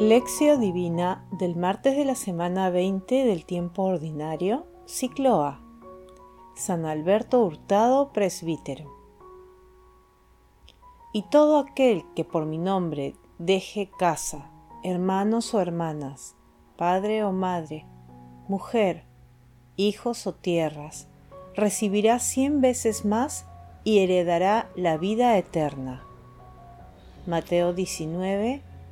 Lección Divina del martes de la semana 20 del tiempo ordinario, ciclo A. San Alberto Hurtado, presbítero. Y todo aquel que por mi nombre deje casa, hermanos o hermanas, padre o madre, mujer, hijos o tierras, recibirá cien veces más y heredará la vida eterna. Mateo 19,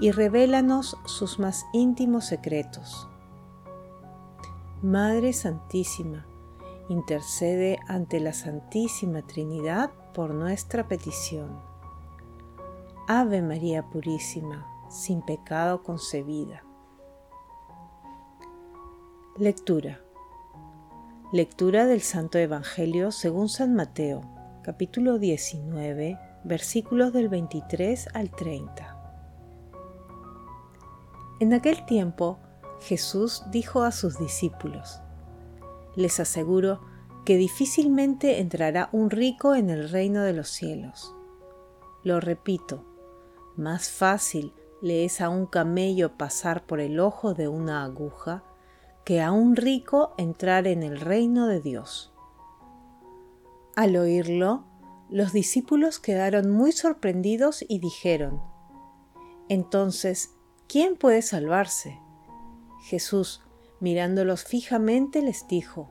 y revélanos sus más íntimos secretos. Madre Santísima, intercede ante la Santísima Trinidad por nuestra petición. Ave María Purísima, sin pecado concebida. Lectura. Lectura del Santo Evangelio según San Mateo, capítulo 19, versículos del 23 al 30. En aquel tiempo Jesús dijo a sus discípulos, Les aseguro que difícilmente entrará un rico en el reino de los cielos. Lo repito, más fácil le es a un camello pasar por el ojo de una aguja que a un rico entrar en el reino de Dios. Al oírlo, los discípulos quedaron muy sorprendidos y dijeron, Entonces, ¿quién puede salvarse? Jesús, mirándolos fijamente, les dijo,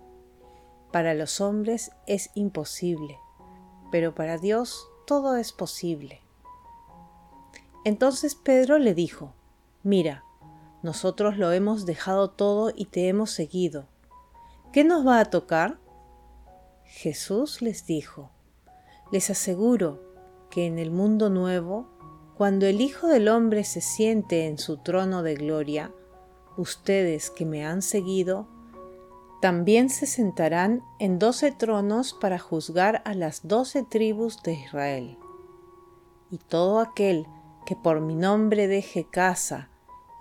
Para los hombres es imposible, pero para Dios todo es posible. Entonces Pedro le dijo, Mira, nosotros lo hemos dejado todo y te hemos seguido. ¿Qué nos va a tocar? Jesús les dijo, Les aseguro que en el mundo nuevo cuando el Hijo del Hombre se siente en su trono de gloria, ustedes que me han seguido, también se sentarán en doce tronos para juzgar a las doce tribus de Israel. Y todo aquel que por mi nombre deje casa,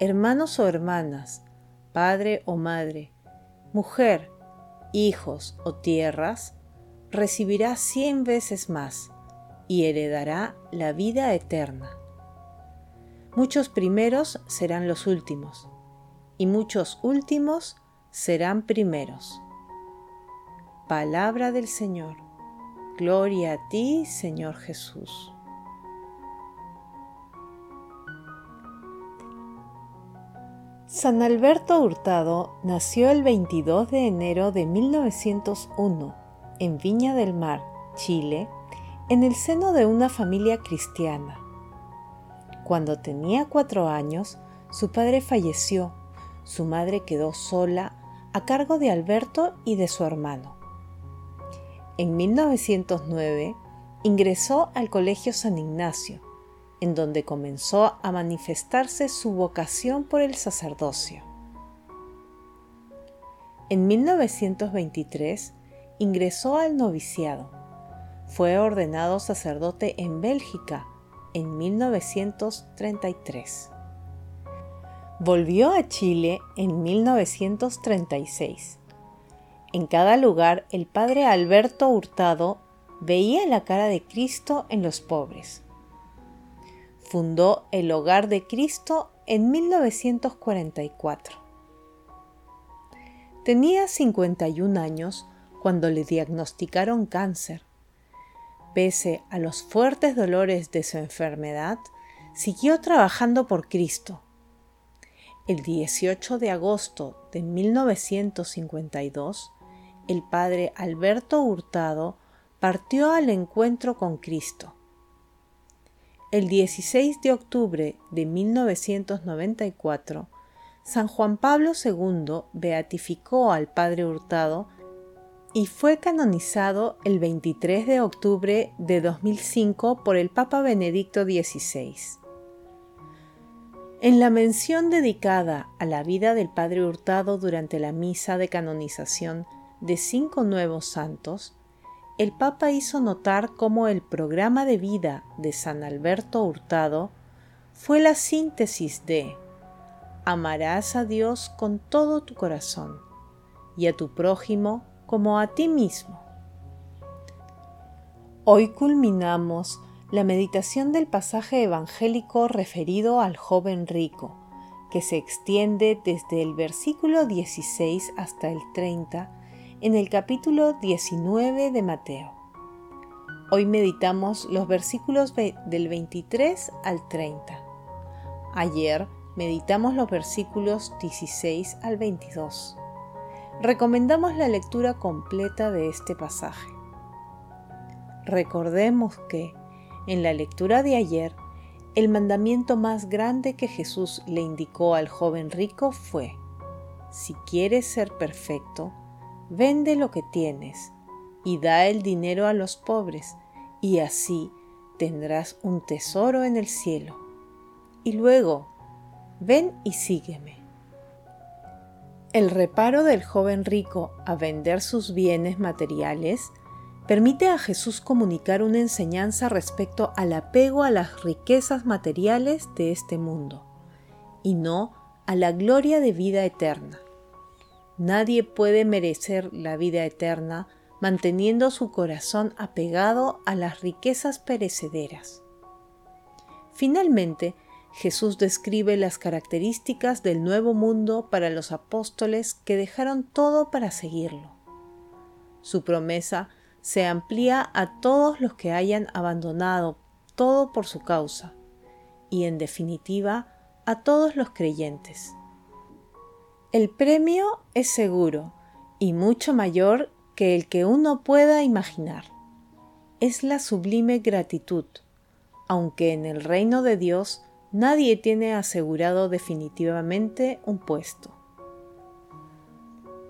hermanos o hermanas, padre o madre, mujer, hijos o tierras, recibirá cien veces más y heredará la vida eterna. Muchos primeros serán los últimos, y muchos últimos serán primeros. Palabra del Señor. Gloria a ti, Señor Jesús. San Alberto Hurtado nació el 22 de enero de 1901 en Viña del Mar, Chile, en el seno de una familia cristiana. Cuando tenía cuatro años, su padre falleció, su madre quedó sola a cargo de Alberto y de su hermano. En 1909 ingresó al Colegio San Ignacio, en donde comenzó a manifestarse su vocación por el sacerdocio. En 1923 ingresó al noviciado. Fue ordenado sacerdote en Bélgica en 1933. Volvió a Chile en 1936. En cada lugar el padre Alberto Hurtado veía la cara de Cristo en los pobres. Fundó el Hogar de Cristo en 1944. Tenía 51 años cuando le diagnosticaron cáncer pese a los fuertes dolores de su enfermedad, siguió trabajando por Cristo. El 18 de agosto de 1952, el padre Alberto Hurtado partió al encuentro con Cristo. El 16 de octubre de 1994, San Juan Pablo II beatificó al padre Hurtado y fue canonizado el 23 de octubre de 2005 por el Papa Benedicto XVI. En la mención dedicada a la vida del Padre Hurtado durante la misa de canonización de cinco nuevos santos, el Papa hizo notar cómo el programa de vida de San Alberto Hurtado fue la síntesis de amarás a Dios con todo tu corazón y a tu prójimo como a ti mismo. Hoy culminamos la meditación del pasaje evangélico referido al joven rico, que se extiende desde el versículo 16 hasta el 30 en el capítulo 19 de Mateo. Hoy meditamos los versículos del 23 al 30. Ayer meditamos los versículos 16 al 22. Recomendamos la lectura completa de este pasaje. Recordemos que en la lectura de ayer, el mandamiento más grande que Jesús le indicó al joven rico fue, si quieres ser perfecto, vende lo que tienes y da el dinero a los pobres, y así tendrás un tesoro en el cielo. Y luego, ven y sígueme. El reparo del joven rico a vender sus bienes materiales permite a Jesús comunicar una enseñanza respecto al apego a las riquezas materiales de este mundo y no a la gloria de vida eterna. Nadie puede merecer la vida eterna manteniendo su corazón apegado a las riquezas perecederas. Finalmente, Jesús describe las características del nuevo mundo para los apóstoles que dejaron todo para seguirlo. Su promesa se amplía a todos los que hayan abandonado todo por su causa y en definitiva a todos los creyentes. El premio es seguro y mucho mayor que el que uno pueda imaginar. Es la sublime gratitud, aunque en el reino de Dios nadie tiene asegurado definitivamente un puesto.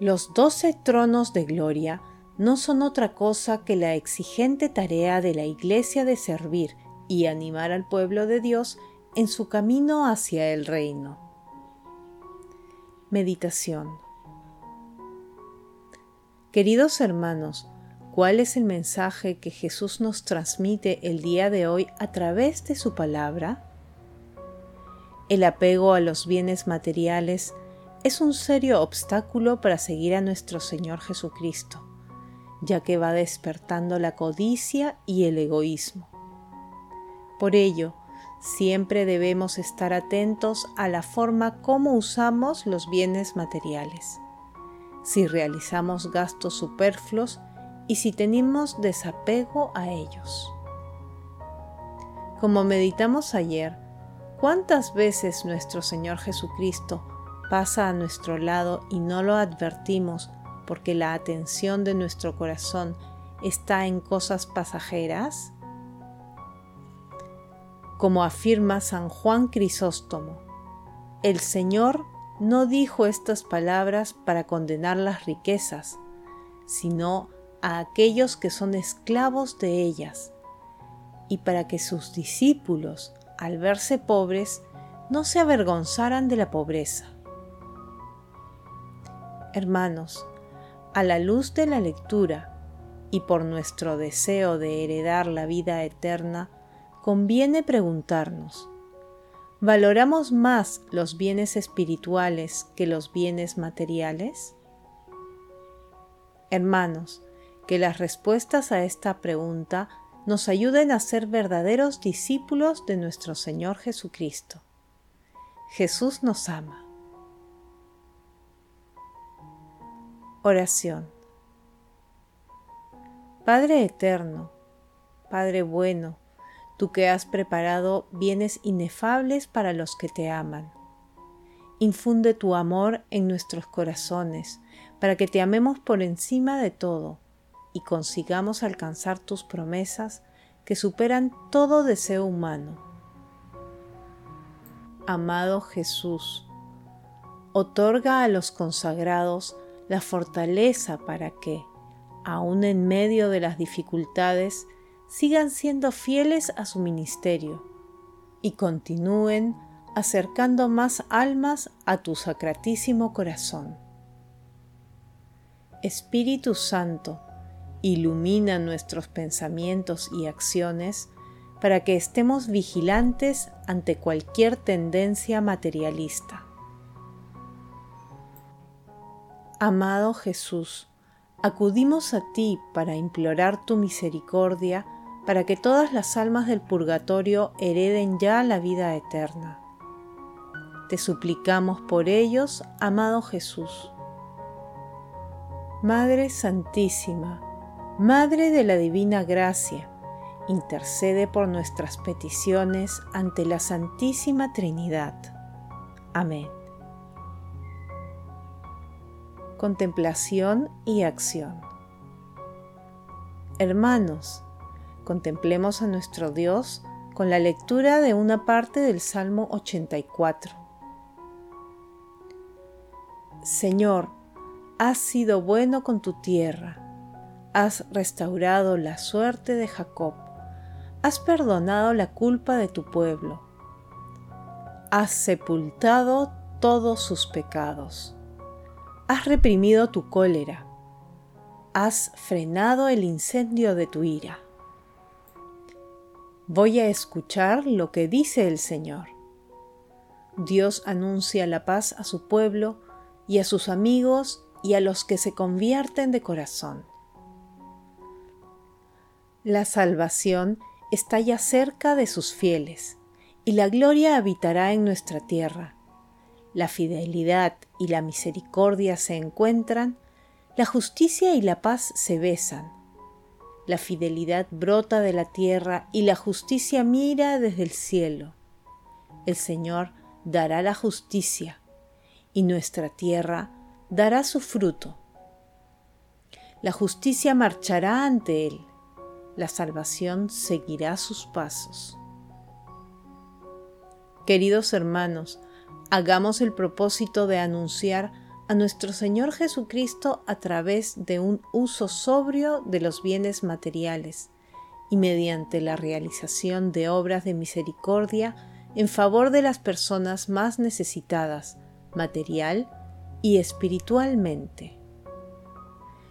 Los doce tronos de gloria no son otra cosa que la exigente tarea de la Iglesia de servir y animar al pueblo de Dios en su camino hacia el reino. Meditación Queridos hermanos, ¿cuál es el mensaje que Jesús nos transmite el día de hoy a través de su palabra? El apego a los bienes materiales es un serio obstáculo para seguir a nuestro Señor Jesucristo ya que va despertando la codicia y el egoísmo. Por ello, siempre debemos estar atentos a la forma como usamos los bienes materiales, si realizamos gastos superfluos y si tenemos desapego a ellos. Como meditamos ayer, ¿cuántas veces nuestro Señor Jesucristo pasa a nuestro lado y no lo advertimos porque la atención de nuestro corazón está en cosas pasajeras? Como afirma San Juan Crisóstomo, el Señor no dijo estas palabras para condenar las riquezas, sino a aquellos que son esclavos de ellas, y para que sus discípulos, al verse pobres, no se avergonzaran de la pobreza. Hermanos, a la luz de la lectura y por nuestro deseo de heredar la vida eterna, conviene preguntarnos, ¿valoramos más los bienes espirituales que los bienes materiales? Hermanos, que las respuestas a esta pregunta nos ayuden a ser verdaderos discípulos de nuestro Señor Jesucristo. Jesús nos ama. Oración. Padre eterno, Padre bueno, tú que has preparado bienes inefables para los que te aman. Infunde tu amor en nuestros corazones para que te amemos por encima de todo y consigamos alcanzar tus promesas que superan todo deseo humano. Amado Jesús, otorga a los consagrados la fortaleza para que, aun en medio de las dificultades, sigan siendo fieles a su ministerio y continúen acercando más almas a tu sacratísimo corazón. Espíritu Santo, ilumina nuestros pensamientos y acciones para que estemos vigilantes ante cualquier tendencia materialista. Amado Jesús, acudimos a ti para implorar tu misericordia para que todas las almas del purgatorio hereden ya la vida eterna. Te suplicamos por ellos, amado Jesús. Madre Santísima, Madre de la Divina Gracia, intercede por nuestras peticiones ante la Santísima Trinidad. Amén contemplación y acción. Hermanos, contemplemos a nuestro Dios con la lectura de una parte del Salmo 84. Señor, has sido bueno con tu tierra, has restaurado la suerte de Jacob, has perdonado la culpa de tu pueblo, has sepultado todos sus pecados Has reprimido tu cólera. Has frenado el incendio de tu ira. Voy a escuchar lo que dice el Señor. Dios anuncia la paz a su pueblo y a sus amigos y a los que se convierten de corazón. La salvación está ya cerca de sus fieles, y la gloria habitará en nuestra tierra la fidelidad y la misericordia se encuentran, la justicia y la paz se besan. La fidelidad brota de la tierra y la justicia mira desde el cielo. El Señor dará la justicia y nuestra tierra dará su fruto. La justicia marchará ante Él, la salvación seguirá sus pasos. Queridos hermanos, hagamos el propósito de anunciar a nuestro Señor Jesucristo a través de un uso sobrio de los bienes materiales y mediante la realización de obras de misericordia en favor de las personas más necesitadas, material y espiritualmente.